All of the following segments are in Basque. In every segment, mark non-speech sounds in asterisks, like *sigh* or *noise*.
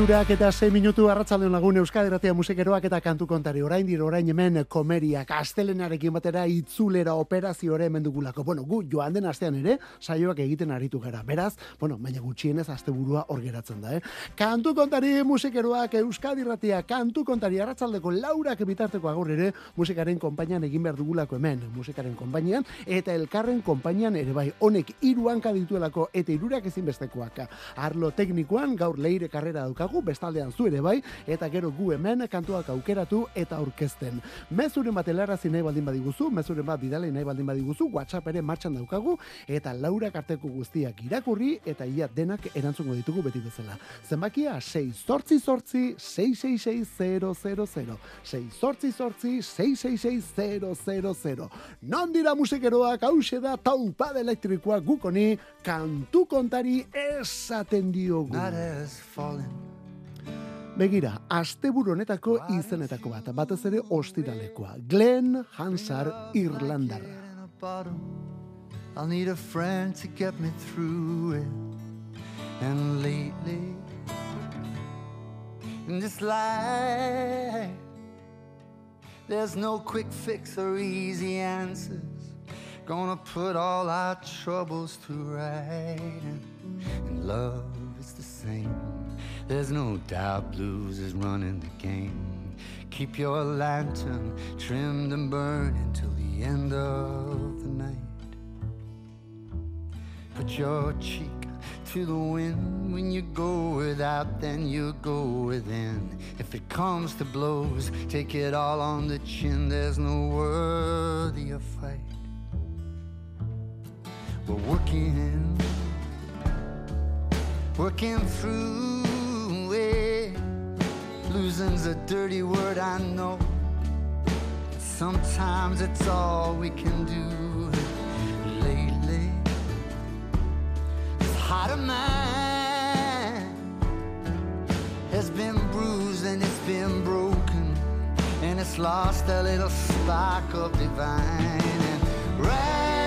Irurak eta 6 minutu arratsaldeon lagun Euskadi Ratia musikeroak eta kantu kontari orain dira orain hemen komeria kastelenarekin batera itzulera operaziore hemen dugulako. Bueno, gu joan den astean ere saioak egiten aritu gara. Beraz, bueno, baina gutxienez asteburua hor geratzen da, eh. Kantu kontari musikeroak Euskadi Ratia kantu kontari arratsaldeko laurak bitarteko agor ere musikaren konpainian egin behar dugulako hemen musikaren konpainian eta elkarren konpainian ere bai honek hiruan dituelako eta hirurak ezinbestekoak. Arlo teknikoan gaur leire karrera daukagu, bestaldean zu ere bai, eta gero gu hemen kantuak aukeratu eta aurkezten. Mezuren bat helarazi nahi baldin badiguzu, mezuren bat bidale nahi baldin badiguzu, WhatsApp ere martxan daukagu, eta laura karteko guztiak irakurri, eta ia denak erantzungo ditugu beti bezala. Zenbakia, 6 sortzi sortzi, 666 6 sortzi sortzi, 666 Non dira musikeroak hause da taupade elektrikoa gukoni, kantu kontari esaten diogu. Begira, asteburu honetako izenetako bat, batez ere ostiralekoa. Glenn Hansar Irlandar. I'll need a friend to get me through it. And lately, in this life, there's no quick fix or easy answers. Gonna put all our troubles to right. And love is the same. There's no doubt blues is running the game. Keep your lantern trimmed and burning till the end of the night. Put your cheek to the wind when you go without, then you go within. If it comes to blows, take it all on the chin. There's no worthier fight. We're working, working through Losing's a dirty word, I know. Sometimes it's all we can do. Lately, this heart of mine has been bruised and it's been broken, and it's lost a little spark of divine. And right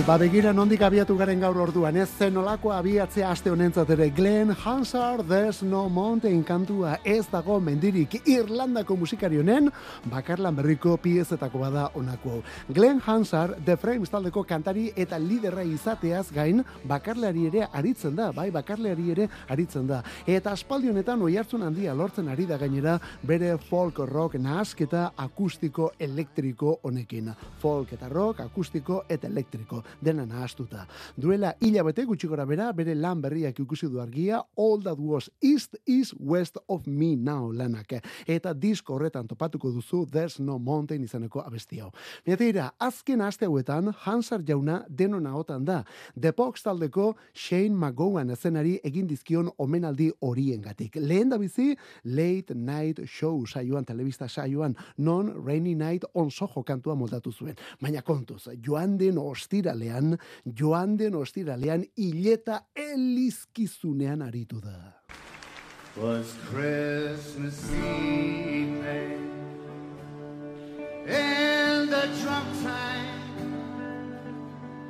ba begira nondik abiatu garen gaur orduan, ez zen olako abiatzea aste honentzat ere Glenn Hansard, There's No Mountain kantua ez dago mendirik Irlandako musikari honen, bakarlan berriko piezetako bada onako. Glenn Hansard, The Frames taldeko kantari eta liderra izateaz gain, bakarleari ere aritzen da, bai bakarleari ere aritzen da. Eta aspaldi honetan oi hartzun handia lortzen ari da gainera bere folk rock nahasketa akustiko elektriko honekin. Folk eta rock, akustiko eta elektriko dena nahastuta. Duela hilabete gutxi gora bera, bere lan berriak ikusi du argia, All That Was East is West of Me Now lanak. Eta disko horretan topatuko duzu There's No Mountain izaneko abesti hau. Mira, azken aste hauetan, Hansar jauna denona otan da. The Pox taldeko Shane McGowan ezenari egin dizkion omenaldi horiengatik. Lehen da bizi, Late Night Show saioan, telebista saioan, non Rainy Night on Soho kantua moldatu zuen. Baina kontuz, joan den ostiralean, joan den ostiralean, hileta elizkizunean aritu da. Was Christmas Eve in the drum time?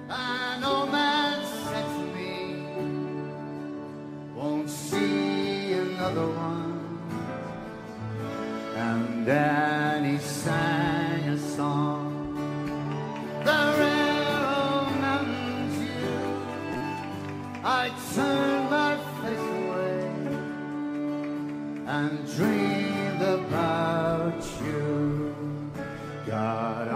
I know man said to me Won't see another one. And then he sang a song And dreamed about you. Got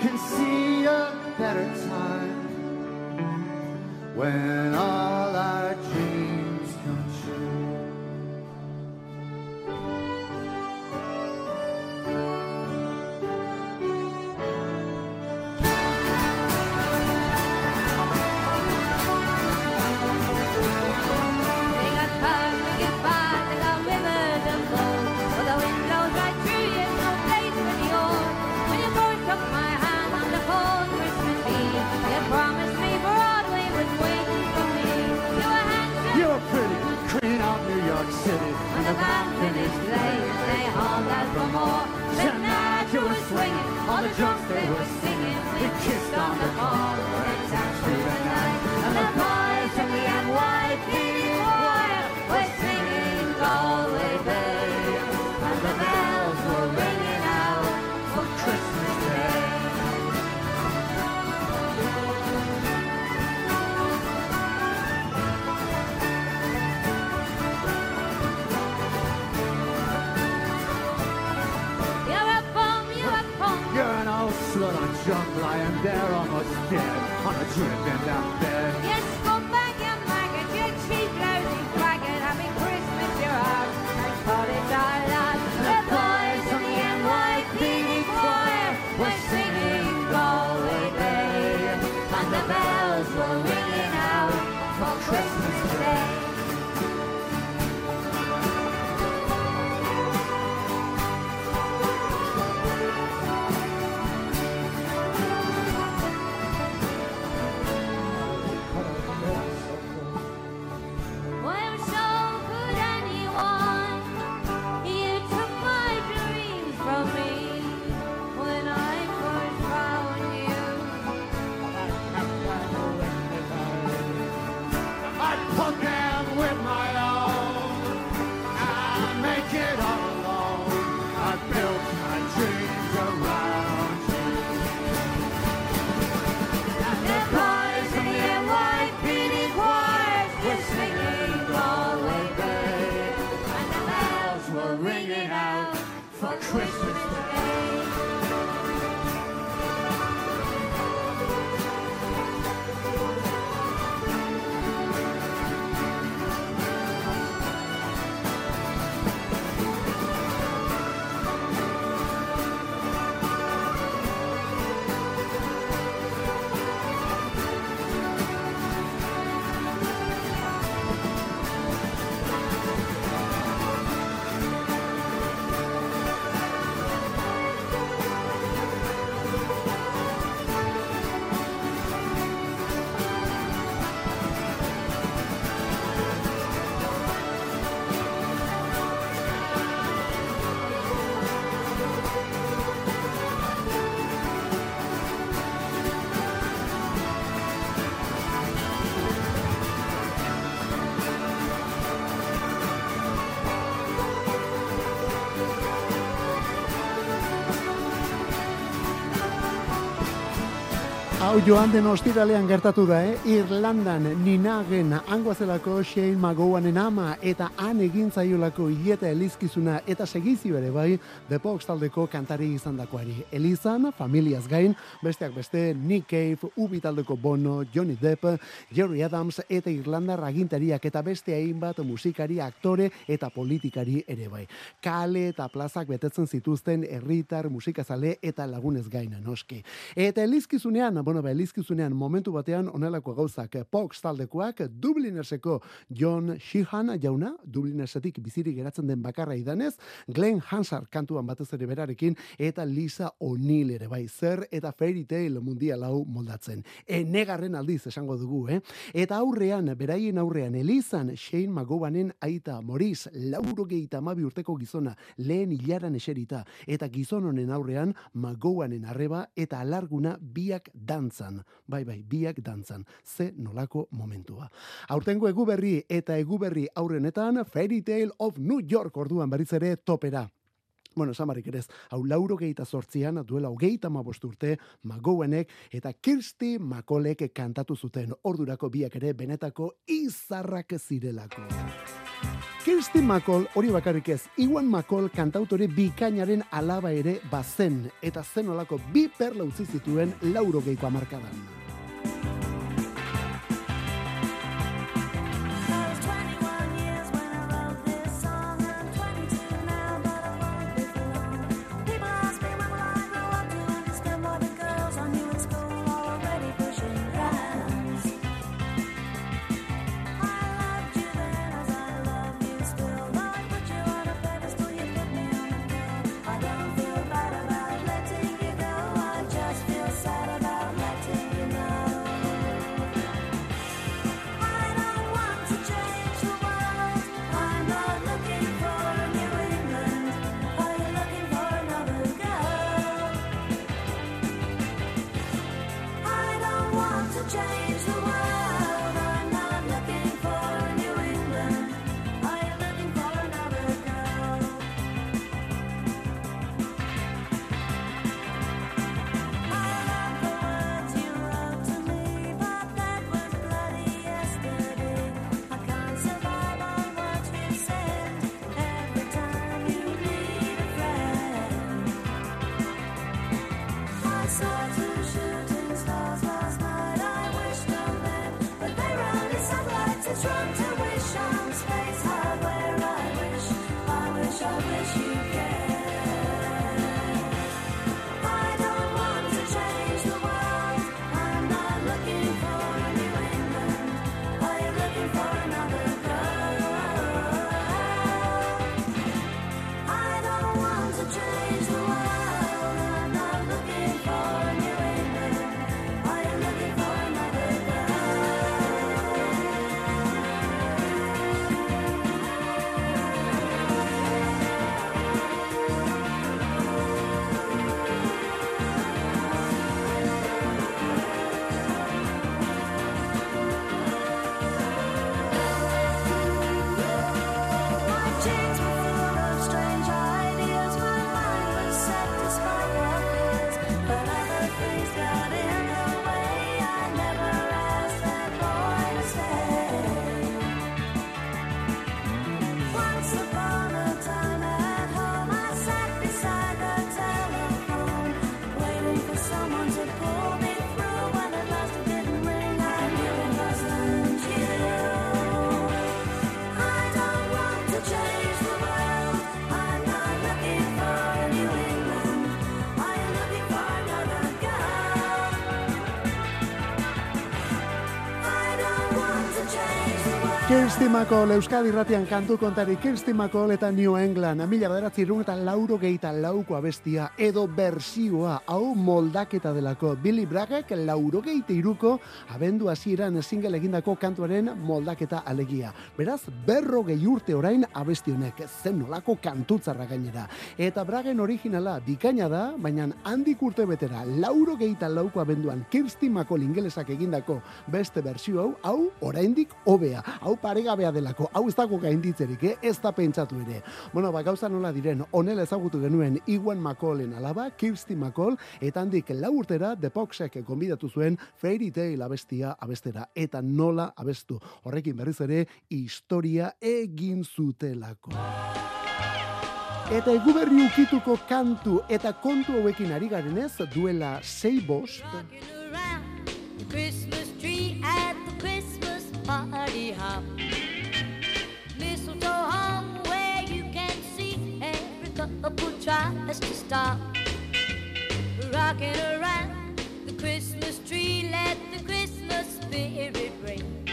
can see a better time when all drums they were singing. We kissed on the an old slut on junk lying there almost dead on a drip in that bed. Joan den ostiralean gertatu da, eh? Irlandan ninagen angoazelako Shane McGowanen ama eta han egin zaiolako hileta elizkizuna eta segizio ere bai The Pox taldeko kantari izan dakoari. Elizan, familiaz gain, besteak beste Nick Cave, Ubi taldeko Bono, Johnny Depp, Jerry Adams eta Irlandar agintariak eta beste hainbat musikari, aktore eta politikari ere bai. Kale eta plazak betetzen zituzten herritar musikazale eta lagunez gaina noski. Eta elizkizunean, bueno, elizkizunean momentu batean onelako gauzak Pox taldekoak Dublinerseko John Sheehan jauna, Dublinersetik bizirik geratzen den bakarra idanez, Glenn Hansard kantuan batez ere berarekin eta Lisa O'Neill ere bai zer eta Fairy Tale mundial hau moldatzen. Enegarren aldiz esango dugu, eh? Eta aurrean, beraien aurrean, Elizan Shane McGowanen aita Moris, lauro amabi urteko gizona, lehen hilaran eserita, eta gizon honen aurrean, McGowanen arreba eta alarguna biak dantzan. Bai, bai, biak dantzan. Ze nolako momentua. Aurtengo eguberri eta eguberri aurrenetan, Fairy Tale of New York orduan berriz ere topera. Bueno, samarik ere ez, hau lauro gehieta sortzian, duela hogeita urte, Magoenek eta Kirsti Makolek kantatu zuten ordurako biak ere benetako izarrak zirelako. Kirsti Makol, hori bakarrik ez, Iwan Makol kantautore bikainaren alaba ere bazen, eta zenolako bi perla utzi zituen lauro gehiko amarkadan. Kirsti Makol, Euskadi irratian kantu kontari Kirsti Makol eta New England. Mila bederatzi irun eta lauro gehieta lauko abestia edo bersioa hau moldaketa delako. Billy Braggek lauro gehieta iruko abendu hasieran single egindako kantuaren moldaketa alegia. Beraz, berro gehi urte orain abesti honek zen nolako kantutzarra gainera. Eta Braggen originala bikaina da, baina handik urte betera lauro gehieta lauko abenduan Kirsti Makol ingelesak egindako beste bersio hau, hau oraindik hobea. Hau paregabea delako. Hau ez dago gainditzerik, eh? ez da pentsatu ere. Bueno, ba, gauza nola diren, onela ezagutu genuen Iwan McCallen alaba, Kirsty McCall, eta handik lau urtera The konbidatu zuen Fairy Tale abestia abestera, eta nola abestu. Horrekin berriz ere, historia egin zutelako. Eta eguberri ukituko kantu eta kontu hauekin ari garenez duela sei bost, Christmas tree at the Christmas party tries to stop. Rocking around the Christmas tree, let the Christmas spirit ring.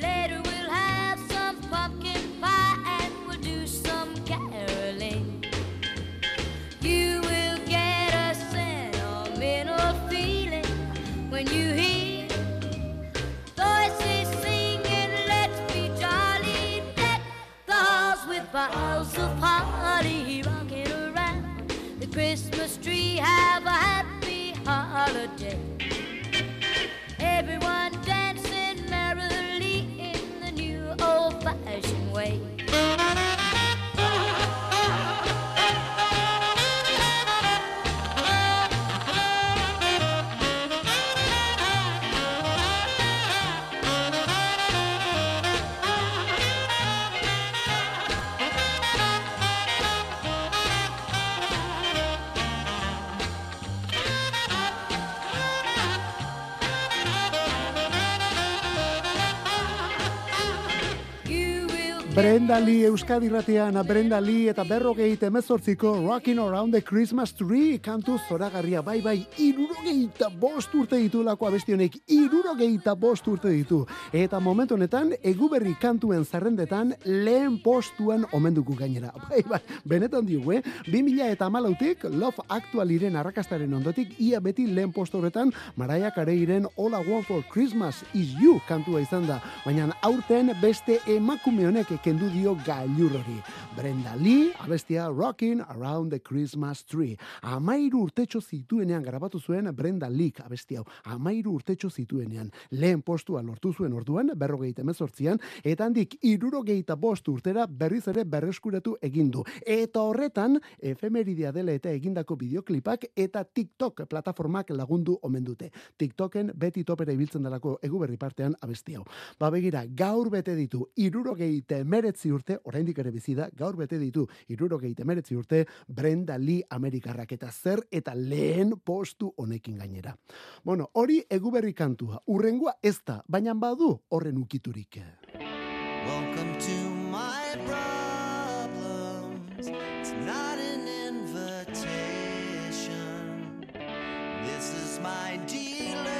Later we'll have some pumpkin pie and we'll do some caroling. You will get a sentimental feeling when you hear voices singing, let's be jolly, deck the halls with boughs Have Brenda Lee Euskadi Ratean, Brenda Lee eta berrogeit emezortziko Rocking Around the Christmas Tree kantu zoragarria, bai bai, irurogeita bost urte ditulako abestionek, irurogeita bost urte ditu. Eta momentu honetan, eguberri kantuen zerrendetan lehen postuan omenduko gainera. *laughs* Bai bai, benetan digu, eh? 2000 eta amalautik, Love Actualiren arrakastaren ondotik, ia beti lehen postu horretan, Mariah Careyren All I Want for Christmas is You kantua izan da. Baina aurten beste emakume honek kendu dio gailur hori. Brenda Lee, abestia Rocking Around the Christmas Tree. Amairu urtetxo zituenean grabatu zuen Brenda Lee abesti hau. Amairu urtetxo zituenean. Lehen postua lortu zuen orduan, berrogeita emezortzian, eta handik irurogeita bost urtera berriz ere berreskuratu egin du. Eta horretan, efemeridia dela eta egindako bideoklipak eta TikTok plataformak lagundu omen dute. TikToken beti topera ibiltzen delako eguberri partean abesti hau. Ba begira, gaur bete ditu irurogeita emeretzi urte, oraindik ere bizi da, gaur bete ditu irurogeita emeretzi urte Brenda Lee Amerikarrak eta zer eta lehen postu honekin gainera. Bueno, hori eguberri kantua, urrengoa ez da, baina badu horren ukiturik. Welcome to my problems. It's not an invitation. This is my dilemma,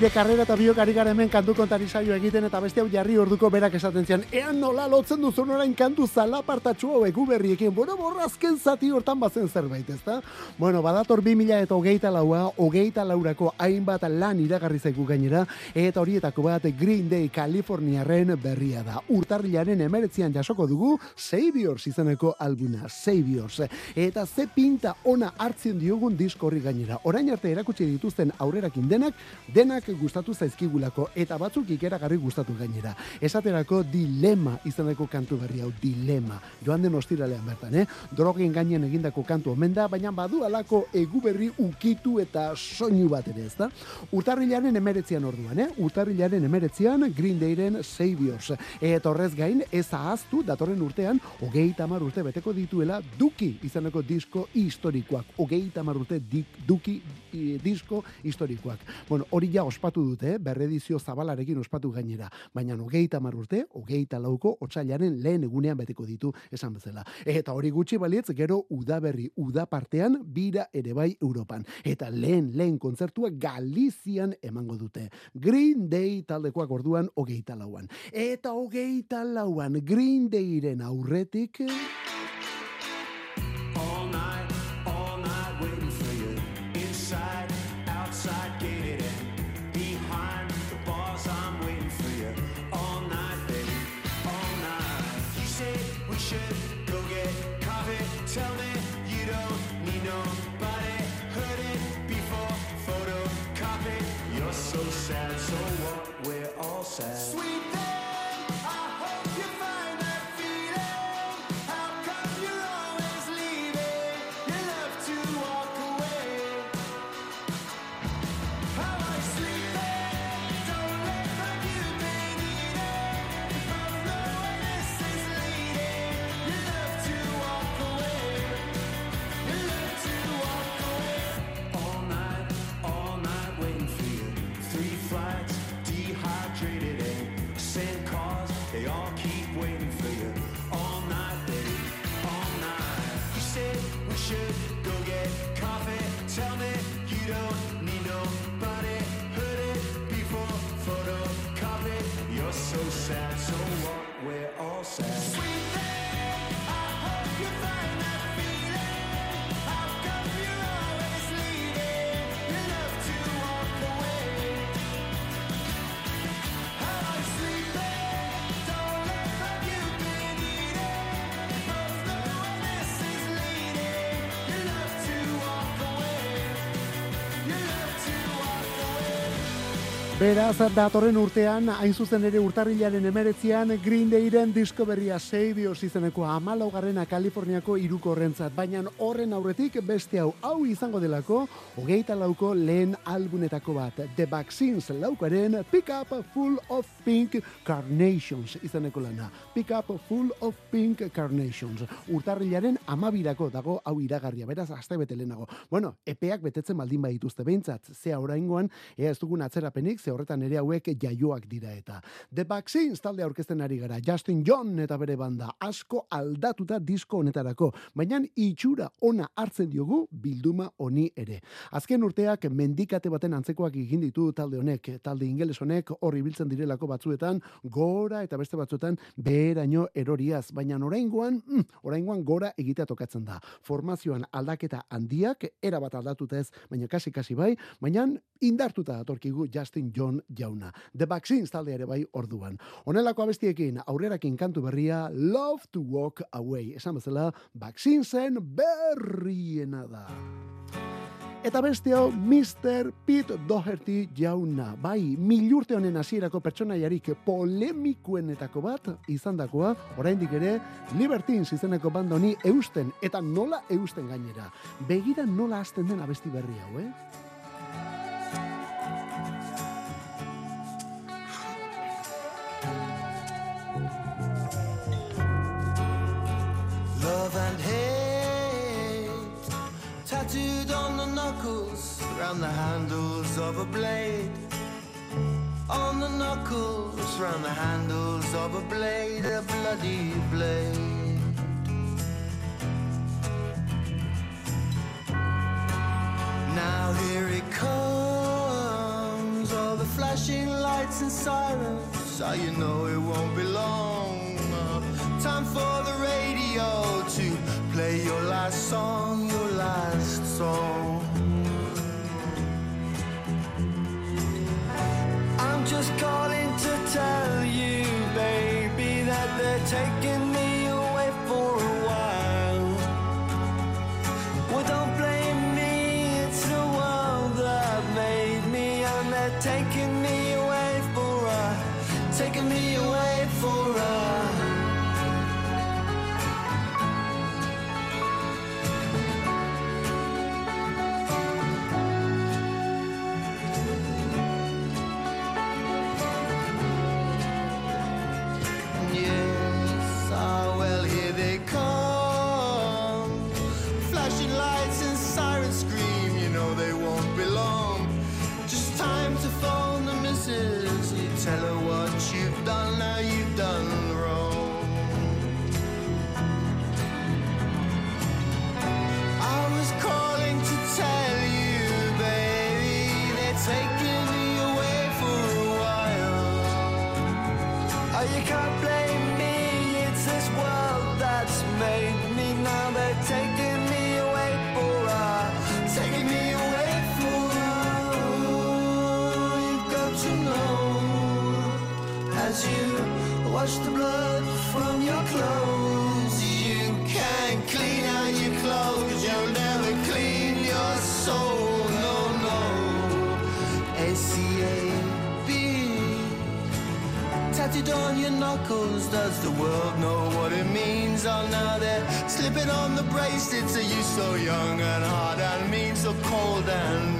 Leire karrera eta biok ari gara hemen kantu kontari saio egiten eta beste hau jarri orduko berak esaten zian, ean nola lotzen duzu orain kantu zalapartatxu hau egu berriekin, bueno, borrazken zati hortan bazen zerbait, ezta? Bueno, badator 2000 eta hogeita laua, hogeita laurako hainbat lan iragarri zaigu gainera, eta horietako bat Green Day Kaliforniaren berria da. Urtarrilaren emeretzian jasoko dugu Saviors izeneko albuna, Saviors. Eta ze pinta ona hartzen diogun disko horri gainera. Orain arte erakutsi dituzten aurrerakin denak, denak gustatu zaizkigulako eta batzuk ikeragarri gustatu gainera. Esaterako dilema izeneko kantu berri hau, dilema. Joan den ostiralean bertan, eh? Drogen gainen egindako kantu omen da, baina badu alako egu berri ukitu eta soinu bat ere, ezta? Urtarrilaren emeretzian orduan, eh? Urtarrilaren emeretzian Green Dayren Saviors. Eta horrez gain, ez ahaztu datorren urtean, hogeita hamar urte beteko dituela Duki izeneko disko historikoak. Hogeita hamar urte dik, Duki i, disko historikoak. Bueno, hori ja ospatu dute, berredizio zabalarekin ospatu gainera. Baina hogeita hamar urte, hogeita lauko, otsailaren lehen egunean beteko ditu esan bezala. Eta hori gutxi balietz, gero udaberri, uda partean, bira ere bai Europan. Eta lehen, lehen kontzertua Galizian emango dute. Green Day taldekoak orduan hogeita lauan. Eta hogeita lauan Green Dayren aurretik... Beraz, datorren urtean, hain zuzen ere urtarrilaren emeretzian, Green Dayren disko berria Saviors izeneko amalaugarrena Kaliforniako iruko horrentzat. Baina horren aurretik beste hau, hau izango delako, hogeita lauko lehen albunetako bat. The Vaccines laukaren Pick Up Full of Pink Carnations izeneko lana. Pick Up Full of Pink Carnations. Urtarrilaren amabirako dago hau iragarria, beraz, aste bete lehenago. Bueno, epeak betetzen baldin badituzte behintzat, zea oraingoan, ea ez dugun atzerapenik, ze horretan ere hauek jaioak dira eta. The Vaccines talde aurkezten ari gara, Justin John eta bere banda, asko aldatuta disko honetarako, baina itxura ona hartzen diogu bilduma honi ere. Azken urteak mendikate baten antzekoak egin ditu talde honek, talde ingeles honek horri biltzen direlako batzuetan, gora eta beste batzuetan beheraino eroriaz, baina oraingoan, mm, oraingoan gora egitea tokatzen da. Formazioan aldaketa handiak, erabat aldatuta ez, baina kasi-kasi bai, baina indartuta datorkigu Justin John jauna. The Vaccines talde ere bai orduan. Honelako abestiekin, aurrerakin kantu berria, Love to Walk Away. Esan bezala, Vaccinesen berriena da. Eta beste hau, Mr. Pete Doherty jauna. Bai, milurte honen hasierako pertsonaiarik polemikuenetako bat izandakoa, oraindik ere, Libertines izeneko banda honi eusten, eta nola eusten gainera. Begira nola hasten den abesti berri hau, eh? Around the handles of a blade. On the knuckles, round the handles of a blade, a bloody blade. Now here it comes, all the flashing lights and sirens. So you know it won't be long. Time for the radio to play your last song, your last song. Calling knuckles. Does the world know what it means? Oh, now they're slipping on the bracelets. Are you so young and hard and mean, so cold and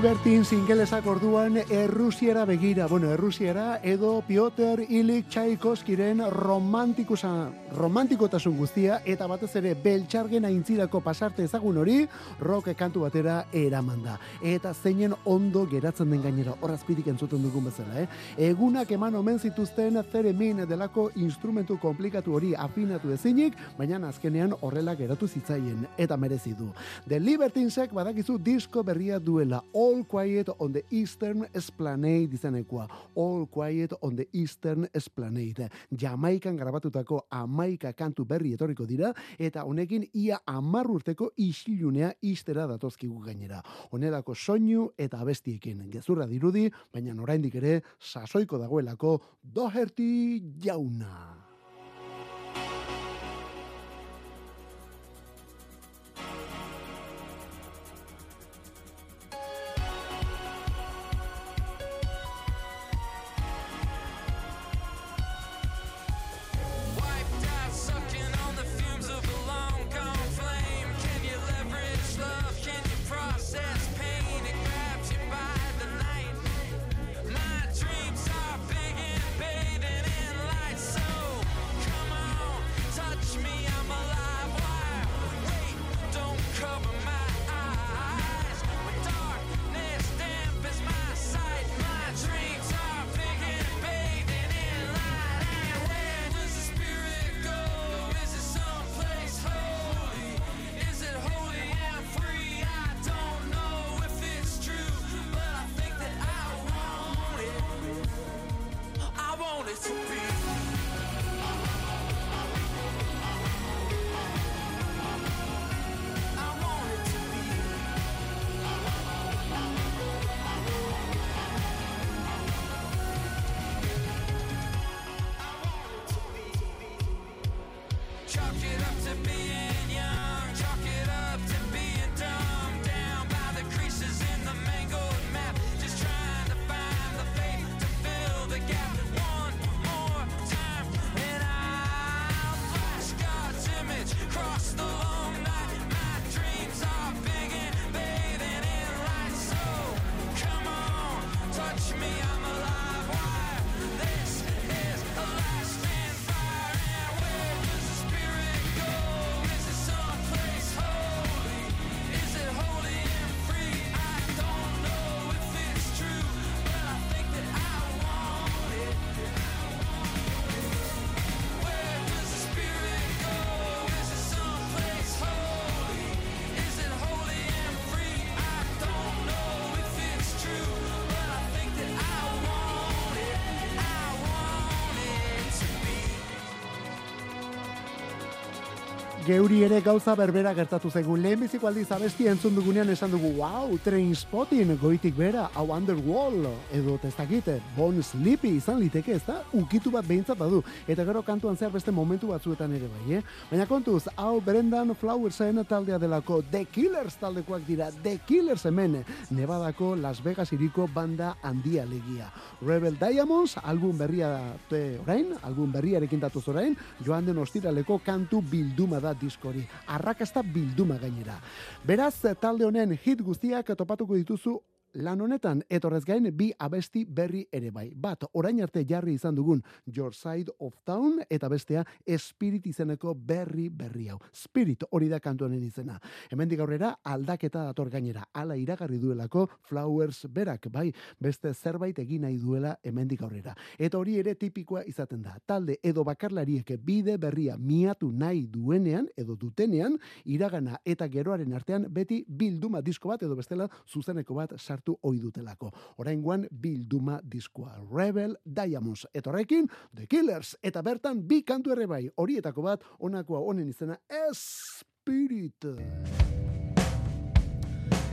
The Libertines ingelesak orduan Errusiera begira, bueno, Errusiera edo Piotr Ilik Tchaikovskiren romantikusa, romantikotasun guztia eta batez ere beltxargen aintzirako pasarte ezagun hori rock kantu batera eraman da. Eta zeinen ondo geratzen den gainera, horazpirik entzuten dugun bezala, eh? Egunak eman omen zituzten zeremin delako instrumentu komplikatu hori afinatu ezinik, baina azkenean horrela geratu zitzaien eta merezi du. The Libertinesek badakizu disko berria duela All Quiet on the Eastern Esplanade izanekoa. All Quiet on the Eastern Esplanade. Jamaikan grabatutako amaika kantu berri etorriko dira, eta honekin ia amar urteko isilunea istera datozkigu gainera. Honelako soinu eta abestiekin gezurra dirudi, baina oraindik ere sasoiko dagoelako Doherty jauna. Geuri ere gauza berbera gertatu zaigu. Lehenbiziko aldiz abesti entzun dugunean esan dugu, wow, train spotting, goitik bera, hau underwall, edo testakite, bon sleepy izan liteke, ez da? Ukitu bat behintzat badu. Eta gero kantuan zehar beste momentu batzuetan ere bai, eh? Baina kontuz, hau Brendan Flowersen taldea delako The Killers taldekoak dira, The Killers hemen, Nevadako Las Vegas iriko banda handia legia. Rebel Diamonds, album berria te orain, album berriarekin datuz orain, joan den ostiraleko kantu bilduma da diskori. Arrakasta bilduma gainera. Beraz, talde honen hit guztiak topatuko dituzu lan honetan, etorrez gain bi abesti berri ere bai. Bat, orain arte jarri izan dugun Your Side of Town, eta bestea Spirit izeneko berri berri hau. Spirit hori da kantu honen izena. Hemendik aurrera aldaketa dator gainera. Hala iragarri duelako Flowers berak, bai, beste zerbait egin nahi duela hemendik aurrera. Eta hori ere tipikoa izaten da. Talde edo bakarlariek bide berria miatu nahi duenean edo dutenean iragana eta geroaren artean beti bilduma disko bat edo bestela zuzeneko bat sartu ohi dutelako. Oraingoan bilduma diskoa Rebel Diamonds etorrekin The Killers eta bertan bi kantu ere bai. Horietako bat honakoa honen izena Spirit.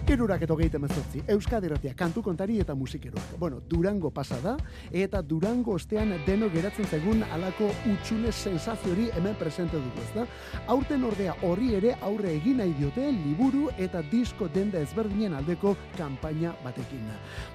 Irurak eto gehieten mezortzi, Euskadi kantu kontari eta musikeroak. Bueno, Durango pasa da, eta Durango ostean deno geratzen zaigun alako utxune sensaziori hemen presente dugu, ez da? Aurten ordea horri ere aurre egin nahi diote liburu eta disko denda ezberdinen aldeko kanpaina batekin.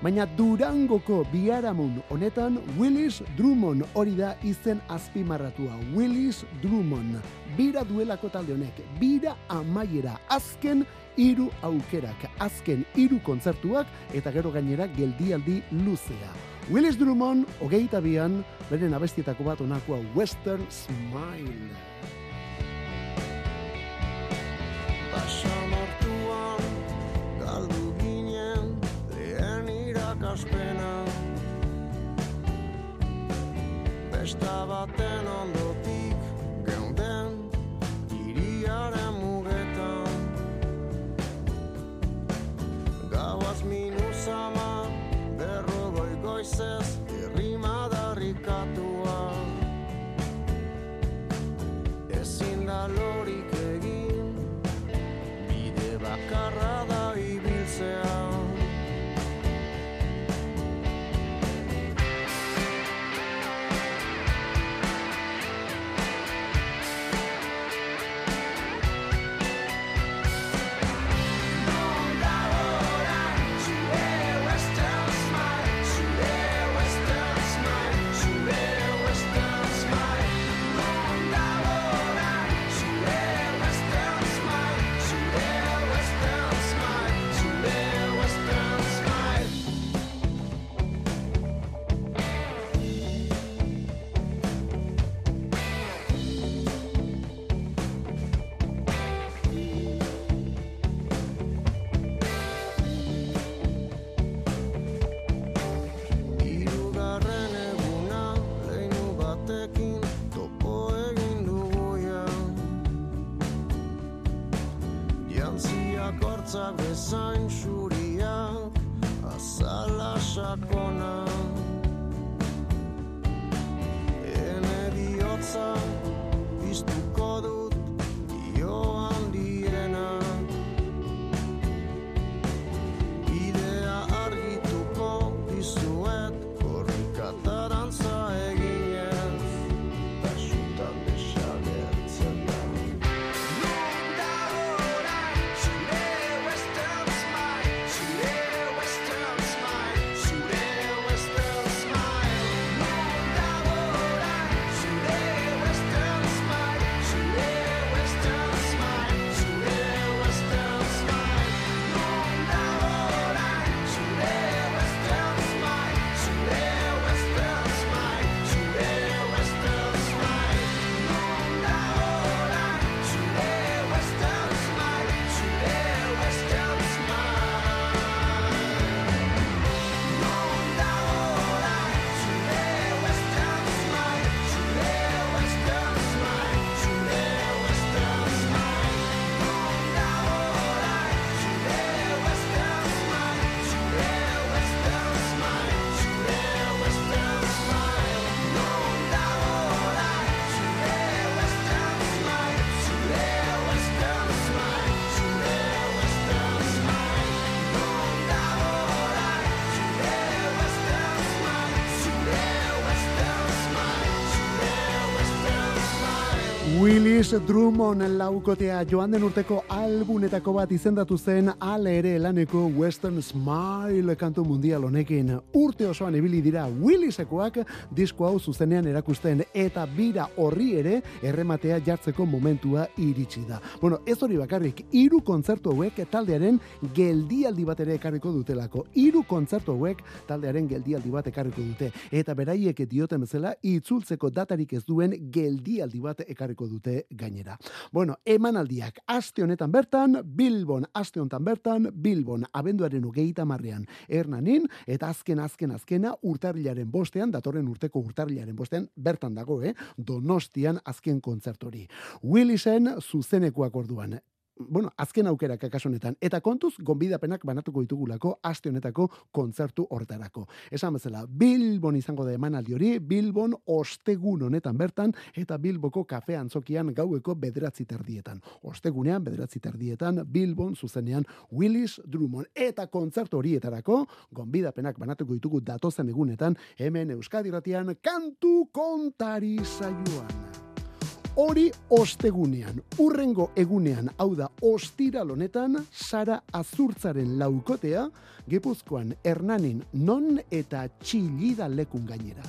Baina Durangoko biharamun honetan Willis Drummond hori da izen azpimarratua. Willis Drummond. Bira duelako talde honek, bira amaiera, azken hiru aukerak, azken hiru kontzertuak eta gero gainera geldialdi luzea. Willis Drummond, hogeita bian, beren abestietako bat onakoa Western Smile. Basamortuan galdu ginen lehen irakaspena Besta baten ondotik geunden iriaren Gauaz minuzama berrogoi goizez irrima darrikatua Drummond laukotea joan den urteko albunetako bat izendatu zen ale ere laneko Western Smile kantu mundial honekin. Urte osoan ibili dira Willisekoak disko hau zuzenean erakusten eta bira horri ere errematea jartzeko momentua iritsi da. Bueno, ez hori bakarrik, hiru kontzertu hauek taldearen geldialdi bat ere ekarriko dutelako. Hiru kontzertu hauek taldearen geldialdi bat ekarriko dute. Eta beraiek dioten bezala, itzultzeko datarik ez duen geldialdi bat ekarriko dute gainera. Bueno, emanaldiak aste honetan bertan, Bilbon aste honetan bertan, Bilbon abenduaren hogeita marrean Hernanin, eta azken azken azkena urtarrilaren bostean, datorren urteko urtarrilaren bostean, bertan dago, eh? Donostian azken kontzertori. Willisen zuzenekoak orduan bueno, azken aukerak kasu honetan. Eta kontuz, gonbidapenak banatuko ditugulako aste honetako kontzertu horretarako. Esan bezala, Bilbon izango da emanaldi hori, Bilbon ostegun honetan bertan, eta Bilboko kafe antzokian gaueko bederatzi terdietan. Ostegunean, bederatzi terdietan, Bilbon zuzenean Willis Drummond. Eta kontzertu horietarako, gonbidapenak banatuko ditugu datozen egunetan, hemen Euskadi Ratian, kantu kontari saioan. Hori ostegunean, urrengo egunean, hau da ostiral honetan, Sara Azurtzaren laukotea, Gipuzkoan Hernanin non eta txillida lekun gainera.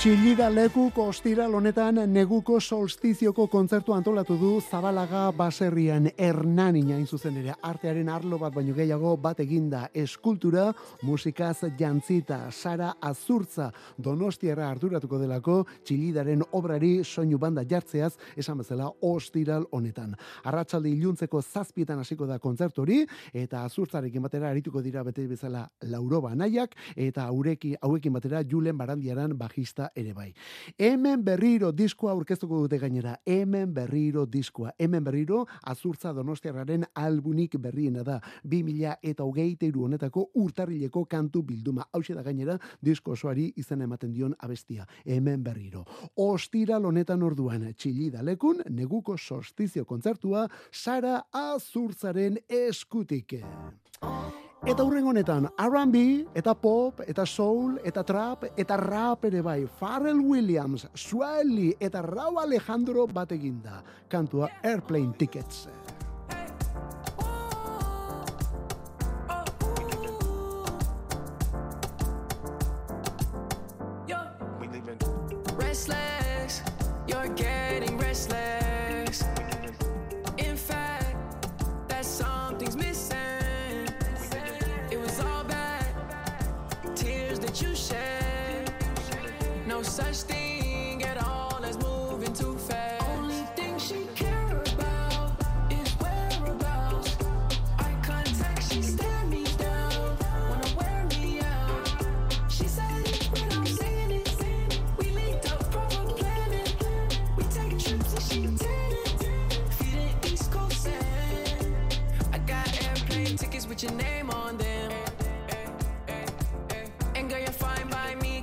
Txillida lekuk ostiral honetan neguko solstizioko kontzertu antolatu du Zabalaga baserrian Hernanin hain zuzen ere artearen arlo bat baino gehiago bat eginda eskultura, musikaz jantzita, Sara Azurtza Donostiarra arduratuko delako Txillidaren obrari soinu banda jartzeaz esan bezala ostiral honetan. Arratsalde iluntzeko zazpietan hasiko da kontzertu hori eta Azurtzarekin batera arituko dira bete bezala Lauroba Anaiak eta haureki hauekin batera Julen Barandiaran bajista ere bai. Hemen berriro diskoa aurkeztuko dute gainera. Hemen berriro diskoa. Hemen berriro azurtza donostiarraren albunik berriena da. 2000 eta hogeita hiru honetako urtarrileko kantu bilduma. Hau da gainera disko osoari izena ematen dion abestia. Hemen berriro. Ostiral honetan orduan txillida lekun neguko solstizio kontzertua Sara Azurtzaren eskutik. Eta hurren honetan, R&B, eta pop, eta soul, eta trap, eta rap ere bai. Pharrell Williams, Swelly, eta Rau Alejandro bat eginda. Kantua Airplane Tickets. restless. You're getting restless.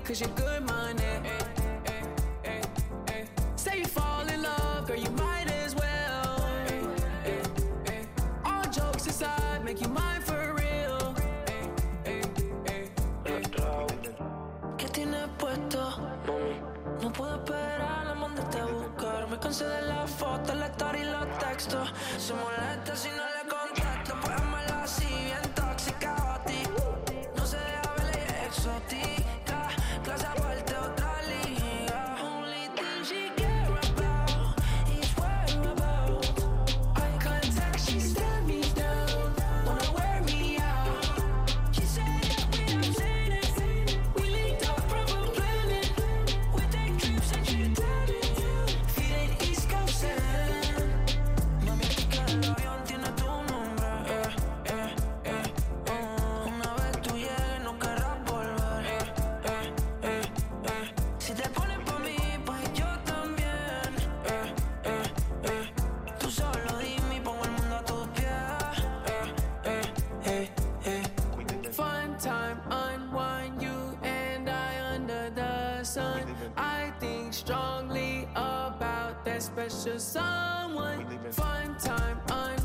Cause you're good the sun. I think strongly about that special someone. Fun time, unwind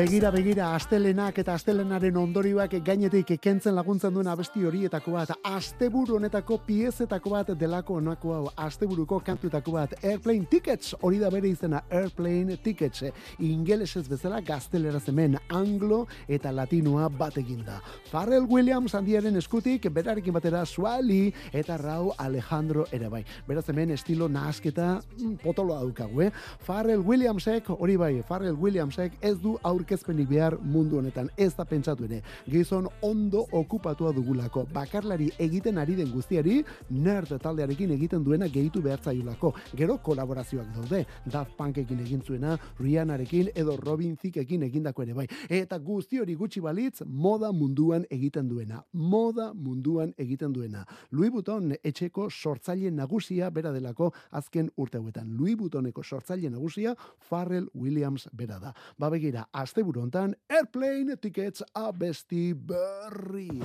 Begira, begira, astelenak eta astelenaren ondorioak gainetik kentzen laguntzen duen abesti horietako bat, asteburu honetako piezetako bat delako honako hau, asteburuko kantuetako bat, Airplane Tickets, hori da bere izena, Airplane Tickets, ingelesez bezala gazteleraz hemen, anglo eta latinoa bat eginda. Pharrell Williams handiaren eskutik, berarekin batera Suali eta Rau Alejandro ere bai. Beraz hemen estilo nahasketa mm, potoloa daukagu, eh? Pharrell Williamsek, hori bai, Pharrell Williamsek ez du aurkezpenik behar mundu honetan, ez da pentsatu ere. Gizon ondo okupatua dugulako, bakarlari egiten ari den guztiari, nerd taldearekin egiten duena gehitu behar zaiulako. Gero kolaborazioak daude, Daft Punkekin egin zuena, Rihannarekin edo Robin Thickekin egindako ere bai. Eta guzti hori gutxi balitz, moda munduan egiten duena. Moda munduan egiten duena. Louis Vuitton etxeko sortzaile nagusia bera delako azken urte hauetan. Louis Vuittoneko sortzaile nagusia Pharrell Williams bera da. Ba begira, asteburu hontan Airplane Tickets abesti berria.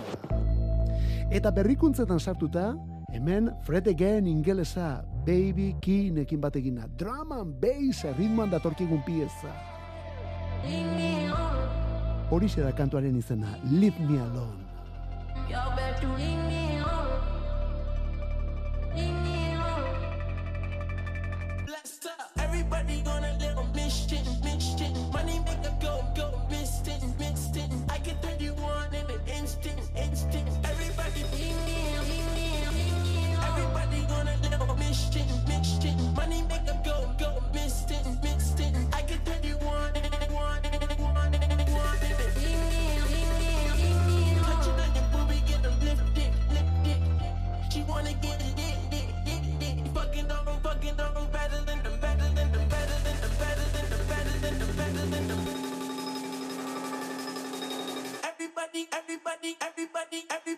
Eta berrikuntzetan sartuta, hemen Fred Again ingelesa Baby Keenekin bategina. Drum and bass ritmoan datorkigun pieza. Horixe da kantuaren izena, Leave Me Alone. Everybody gonna live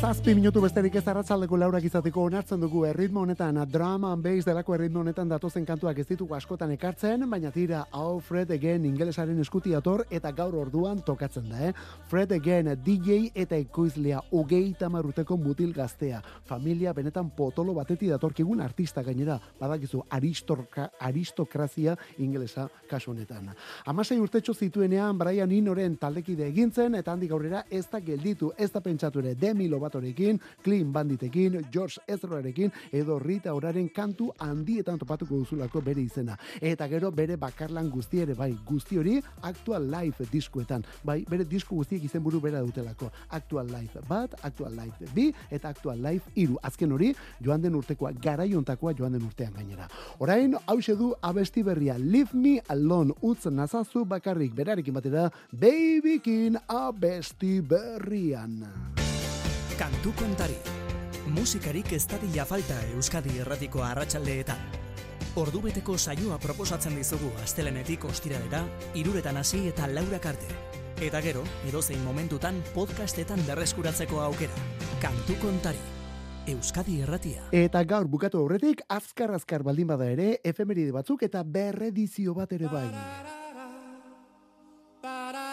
Zazpi minutu besterik ez arratsaldeko laurak izateko onartzen dugu erritmo honetan, drama and bass delako erritmo honetan datozen kantuak ez ditugu askotan ekartzen, baina tira, hau Fred Again ingelesaren eskuti dator eta gaur orduan tokatzen da, eh? Fred Again DJ eta ekoizlea hogeita marruteko mutil gaztea. Familia benetan potolo bateti datorkigun artista gainera, badakizu aristorka, aristokrazia ingelesa kasu honetan. Amasei urtetxo zituenean Brian Inoren taldekide egintzen eta handik aurrera ez da gelditu, ez da pentsatu ere Demi Lovatorekin, Clean Banditekin, George Ezrarekin edo Rita Oraren kantu handietan topatuko duzulako bere izena. Eta gero bere bakarlan guzti ere bai, guzti hori Actual Life diskuetan. Bai, bere disku guztiek izenburu bera dutelako. Actual Life bat, Actual Life bi eta Actual Life iru. Azken hori, joan den urtekoa, garaiontakoa joan den urtean gainera. Orain, hause du abesti berria, Leave Me Alone, utz nazazu bakarrik, berarekin batera, Babykin abesti berrian. Kantu kontari. Musikarik ez dadila falta Euskadi erratiko arratsaldeetan. Ordubeteko saioa proposatzen dizugu astelenetik ostiralera, iruretan hasi eta laurak arte. Eta gero, edozein momentutan podcastetan berreskuratzeko aukera. Kantu kontari. Euskadi erratia. Eta gaur bukatu aurretik, azkar-azkar baldin bada ere, efemeride batzuk eta berredizio bat ere bai. Looking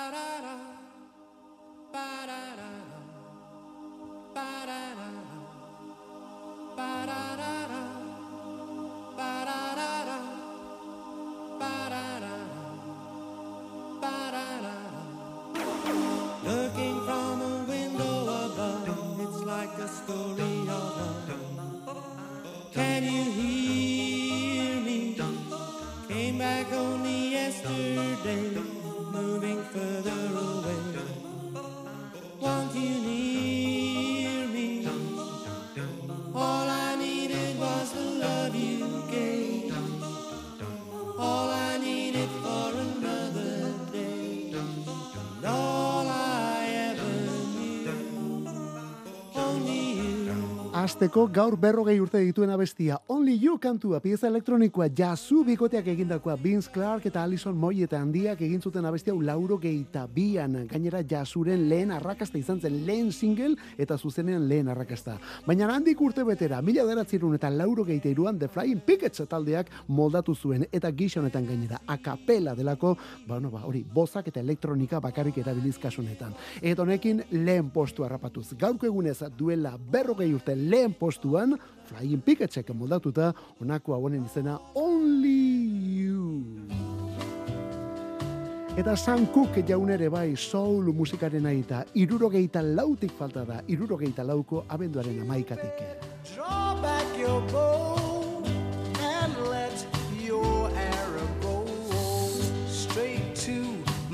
you. Azteko gaur berrogei urte dituen abestia Only You kantua, pieza elektronikoa jazu bikoteak egindakoa Vince Clark eta Alison Moy eta handiak egin zuten abestia hau lauro geita bian. Gainera jazuren lehen arrakasta izan zen lehen single eta zuzenean lehen arrakasta. Baina handik urte betera mila deratzerun eta lauro geita iruan The Flying Pickets taldeak moldatu zuen. Eta gisa honetan gainera akapela delako bueno, ba, hori bozak eta elektronika bakarrik erabiliz kasu honetan. Eta honekin lehen postu harrapatuz. Gaurko egunez duela berrogei urte lehen postuan Flying Picketsek moldatuta honako hauenen izena Only You. Eta Sam Cooke jaun ere bai soul musikaren aita, irurogeita lautik falta da, irurogeita lauko abenduaren amaikatik. Draw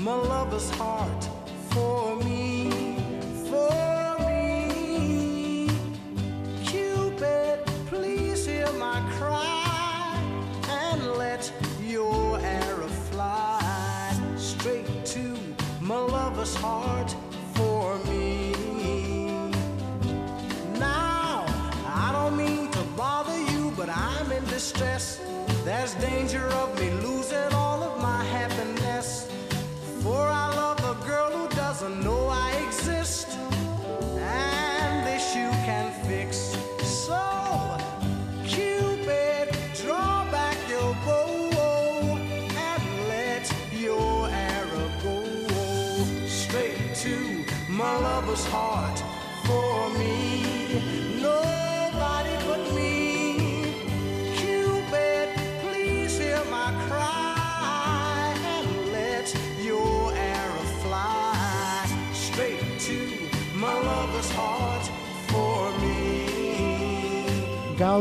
my lover's heart for me, for heart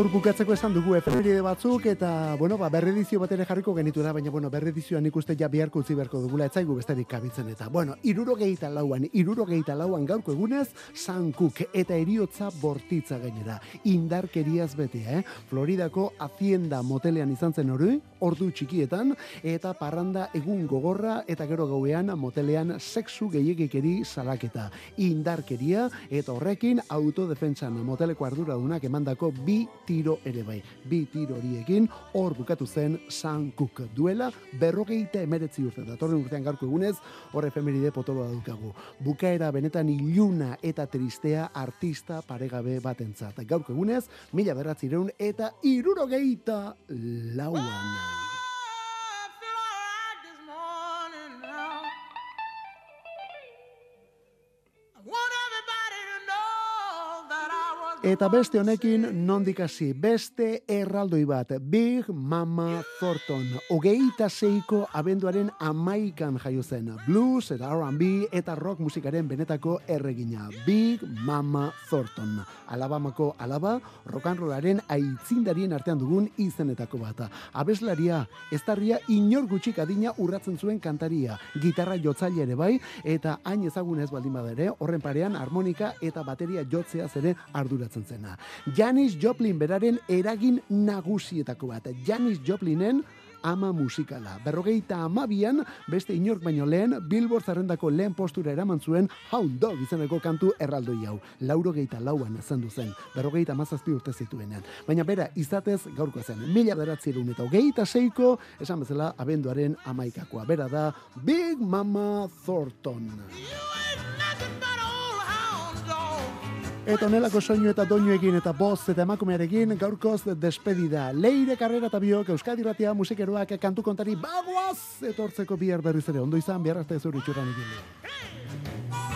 Gaur bukatzeko esan dugu efemeride batzuk eta, bueno, ba, berredizio bat ere jarriko genitu da, baina, bueno, berredizioan ikuste ja biharko utzi beharko dugula, etzaigu besterik kabitzen eta, bueno, iruro gehieta lauan, iruro lauan gaurko egunez, San Cook eta eriotza bortitza gainera, indarkeriaz betea, eh? Floridako Hacienda motelean izan zen hori, ordu txikietan, eta parranda egun gogorra, eta gero gauean motelean sexu gehiagikeri salaketa. Indarkeria, eta horrekin autodefentsan moteleko arduradunak emandako bi tiro ere bai. Bi tiro horiekin hor bukatu zen San Cook duela berrogeita emeretzi urte. Datorren urtean gaurko egunez, hor efemeride potoloa dukagu. Bukaera benetan iluna eta tristea artista paregabe batentzat. Gaurko egunez, mila beratzireun eta irurogeita lauan. Eta beste honekin nondik hasi, beste erraldoi bat, Big Mama Thornton, hogeita zeiko abenduaren amaikan jaio zen, blues eta R&B eta rock musikaren benetako erregina, Big Mama Thornton, Alabamako alaba, rock and rollaren aitzindarien artean dugun izenetako bat. Abeslaria, eztarria inor gutxik adina urratzen zuen kantaria, gitarra jotzaile ere bai, eta hain ezagunez baldin bada ere, horren parean harmonika eta bateria jotzeaz ere arduratzen zena. Janis Joplin beraren eragin nagusietako bat. Janis Joplinen ama musikala. Berrogeita amabian, beste inork baino lehen, Billboard zerrendako lehen postura eraman zuen Hound Dog izeneko kantu erraldoi hau. Lauro geita lauan zendu zen, berrogeita amazazpi urte zituenean. Baina bera, izatez gaurko zen, mila beratzerun eta hogeita seiko, esan bezala, abenduaren amaikakoa. Bera da, Big Mama Thornton. Eta onelako soinu eta doinuekin eta boz eta emakumearekin gaurkoz despedida. Leire karrera eta biok Euskadi Ratia musikeroak kantu kontari bagoaz etortzeko bihar berriz ere. Ondo izan, bihar arte zure itxuran egin.